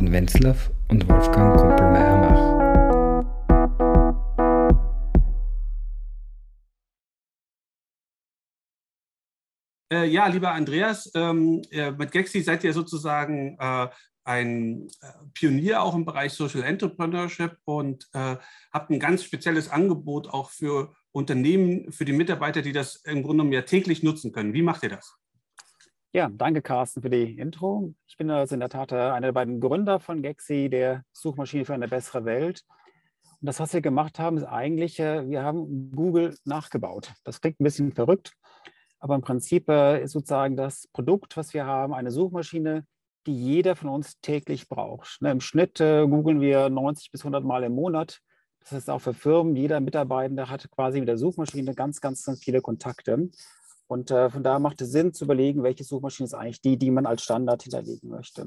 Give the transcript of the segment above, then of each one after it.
Wenzlaw und Wolfgang Kumpelmeier-Mach. Äh, ja, lieber Andreas, ähm, äh, mit Gexi seid ihr sozusagen äh, ein äh, Pionier auch im Bereich Social Entrepreneurship und äh, habt ein ganz spezielles Angebot auch für Unternehmen, für die Mitarbeiter, die das im Grunde genommen ja täglich nutzen können. Wie macht ihr das? Ja, danke Carsten für die Intro. Ich bin also in der Tat äh, einer der beiden Gründer von Gexi, der Suchmaschine für eine bessere Welt. Und das, was wir gemacht haben, ist eigentlich, wir haben Google nachgebaut. Das klingt ein bisschen verrückt, aber im Prinzip ist sozusagen das Produkt, was wir haben, eine Suchmaschine, die jeder von uns täglich braucht. Ne, Im Schnitt äh, googeln wir 90 bis 100 Mal im Monat. Das heißt auch für Firmen, jeder Mitarbeitende hat quasi mit der Suchmaschine ganz, ganz, ganz viele Kontakte. Und äh, von daher macht es Sinn zu überlegen, welche Suchmaschine ist eigentlich die, die man als Standard hinterlegen möchte.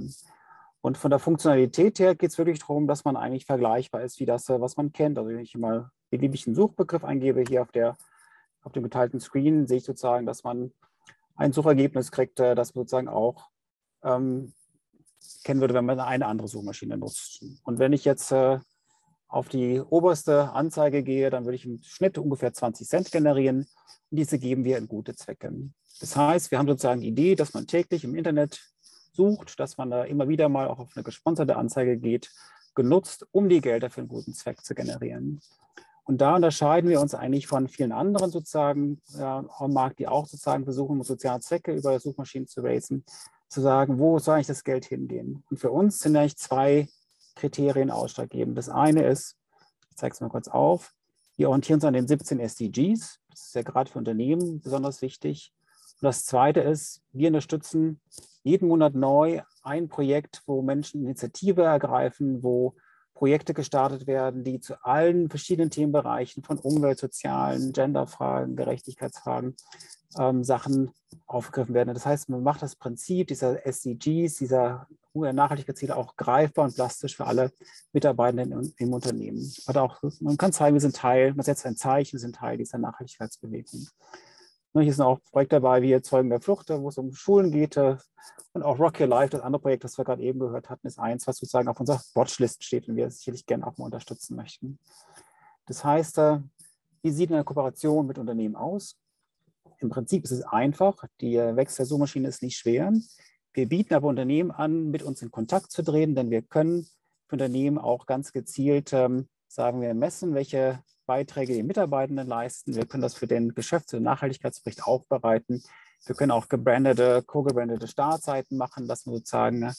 Und von der Funktionalität her geht es wirklich darum, dass man eigentlich vergleichbar ist wie das, äh, was man kennt. Also wenn ich mal beliebigen Suchbegriff eingebe, hier auf, der, auf dem geteilten Screen, sehe ich sozusagen, dass man ein Suchergebnis kriegt, äh, das sozusagen auch ähm, kennen würde, wenn man eine andere Suchmaschine nutzt. Und wenn ich jetzt äh, auf die oberste Anzeige gehe, dann würde ich im Schnitt ungefähr 20 Cent generieren. Und diese geben wir in gute Zwecke. Das heißt, wir haben sozusagen die Idee, dass man täglich im Internet sucht, dass man da immer wieder mal auch auf eine gesponserte Anzeige geht, genutzt, um die Gelder für einen guten Zweck zu generieren. Und da unterscheiden wir uns eigentlich von vielen anderen sozusagen ja, am Markt, die auch sozusagen versuchen, soziale Zwecke über Suchmaschinen zu raisen, zu sagen, wo soll eigentlich das Geld hingehen? Und für uns sind eigentlich zwei Kriterien ausschlaggebend. Das eine ist, ich zeige es mal kurz auf, wir orientieren uns an den 17 SDGs. Das ist ja gerade für Unternehmen besonders wichtig. Und das zweite ist, wir unterstützen jeden Monat neu ein Projekt, wo Menschen Initiative ergreifen, wo Projekte gestartet werden, die zu allen verschiedenen Themenbereichen von Umwelt, Sozialen, Genderfragen, Gerechtigkeitsfragen ähm, Sachen aufgegriffen werden. Das heißt, man macht das Prinzip dieser SDGs, dieser Nachhaltigkeitsziele auch greifbar und plastisch für alle Mitarbeitenden im, Unternehmen. Oder auch, man kann zeigen, wir sind Teil, man setzt ein Zeichen, wir sind Teil dieser Nachhaltigkeitsbewegung. Und hier sind auch Projekte dabei wie Zeugen der Flucht, wo es um Schulen geht. Äh, und auch Rock Your Life, das andere Projekt, das wir gerade eben gehört hatten, ist eins, was sozusagen auf unserer Watchlist steht und wir sicherlich gerne auch mal unterstützen möchten. Das heißt, äh, wie sieht eine Kooperation mit Unternehmen aus? Im Prinzip ist es einfach. Die Wechsel der Suchmaschine ist nicht schwer. Wir bieten aber Unternehmen an, mit uns in Kontakt zu treten, denn wir können für Unternehmen auch ganz gezielt, ähm, sagen wir, messen, welche Beiträge die Mitarbeitenden leisten. Wir können das für den Geschäfts- und Nachhaltigkeitsbericht aufbereiten. Wir können auch gebrandete, co-gebrandete Startseiten machen, dass man sozusagen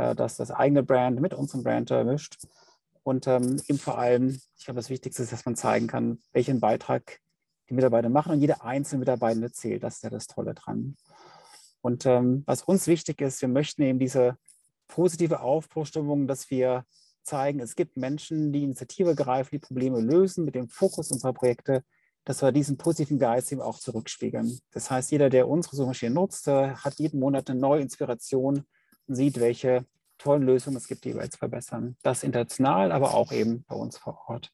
äh, dass das eigene Brand mit unserem Brand erwischt. Und ähm, eben vor allem, ich glaube, das Wichtigste ist, dass man zeigen kann, welchen Beitrag die Mitarbeiter machen und jeder einzelne Mitarbeiter zählt. Das ist ja das Tolle dran. Und ähm, was uns wichtig ist, wir möchten eben diese positive Aufbruchstimmung, dass wir zeigen, es gibt Menschen, die Initiative greifen, die Probleme lösen mit dem Fokus unserer Projekte, dass wir diesen positiven Geist eben auch zurückspiegeln. Das heißt, jeder, der unsere Suchmaschine nutzt, hat jeden Monat eine neue Inspiration und sieht, welche tollen Lösungen es gibt, die wir jetzt verbessern. Das international, aber auch eben bei uns vor Ort.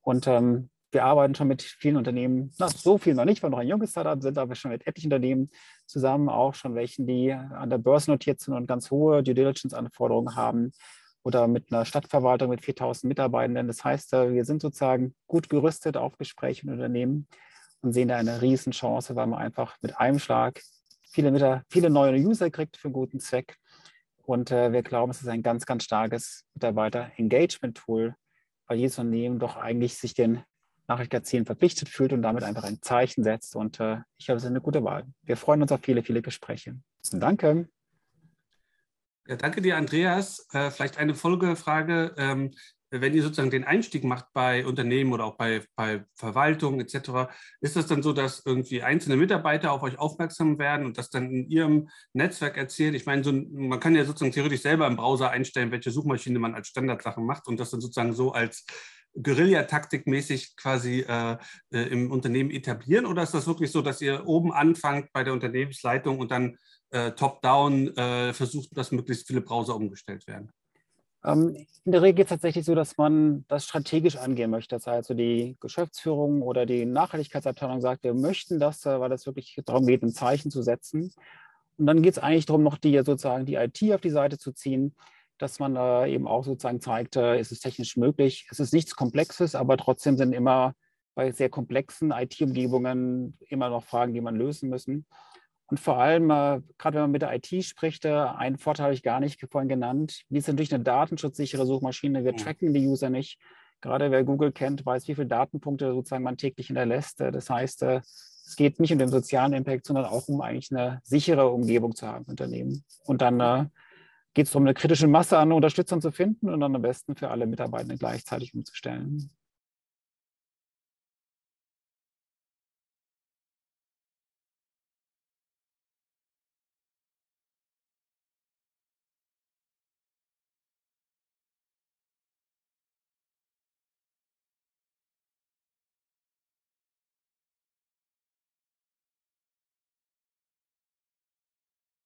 Und ähm, wir arbeiten schon mit vielen Unternehmen, na, so viel noch nicht, weil wir noch ein junges Startup sind, aber schon mit etlichen Unternehmen zusammen, auch schon welchen, die an der Börse notiert sind und ganz hohe Due Diligence-Anforderungen haben oder mit einer Stadtverwaltung mit 4000 Mitarbeitenden. Das heißt, äh, wir sind sozusagen gut gerüstet auf Gespräche mit Unternehmen und sehen da eine Riesenchance, weil man einfach mit einem Schlag viele, viele neue User kriegt für einen guten Zweck. Und äh, wir glauben, es ist ein ganz, ganz starkes Mitarbeiter-Engagement-Tool, weil jedes Unternehmen doch eigentlich sich den Nachrichtenzielen verpflichtet fühlt und damit einfach ein Zeichen setzt. Und äh, ich glaube, es ist eine gute Wahl. Wir freuen uns auf viele, viele Gespräche. Danke. Ja, danke dir, Andreas. Äh, vielleicht eine Folgefrage. Ähm, wenn ihr sozusagen den Einstieg macht bei Unternehmen oder auch bei, bei Verwaltung etc., ist das dann so, dass irgendwie einzelne Mitarbeiter auf euch aufmerksam werden und das dann in ihrem Netzwerk erzählen? Ich meine, so, man kann ja sozusagen theoretisch selber im Browser einstellen, welche Suchmaschine man als Standardsachen macht und das dann sozusagen so als Guerilla-Taktik-mäßig quasi äh, äh, im Unternehmen etablieren? Oder ist das wirklich so, dass ihr oben anfangt bei der Unternehmensleitung und dann äh, top-down äh, versucht, dass möglichst viele Browser umgestellt werden? Ähm, in der Regel geht es tatsächlich so, dass man das strategisch angehen möchte. Das heißt, die Geschäftsführung oder die Nachhaltigkeitsabteilung sagt, wir möchten das, äh, weil es wirklich darum geht, ein Zeichen zu setzen. Und dann geht es eigentlich darum, noch die sozusagen die IT auf die Seite zu ziehen dass man äh, eben auch sozusagen zeigt, ist es technisch möglich. Es ist nichts Komplexes, aber trotzdem sind immer bei sehr komplexen IT-Umgebungen immer noch Fragen, die man lösen müssen. Und vor allem, äh, gerade wenn man mit der IT spricht, äh, einen Vorteil habe ich gar nicht vorhin genannt. Wir sind durch eine datenschutzsichere Suchmaschine. Wir tracken die User nicht. Gerade wer Google kennt, weiß, wie viele Datenpunkte sozusagen man täglich hinterlässt. Äh, das heißt, es geht nicht um den sozialen Impact, sondern auch um eigentlich eine sichere Umgebung zu haben, Unternehmen. Und dann geht es darum, eine kritische Masse an Unterstützern zu finden und dann am besten für alle Mitarbeitenden gleichzeitig umzustellen.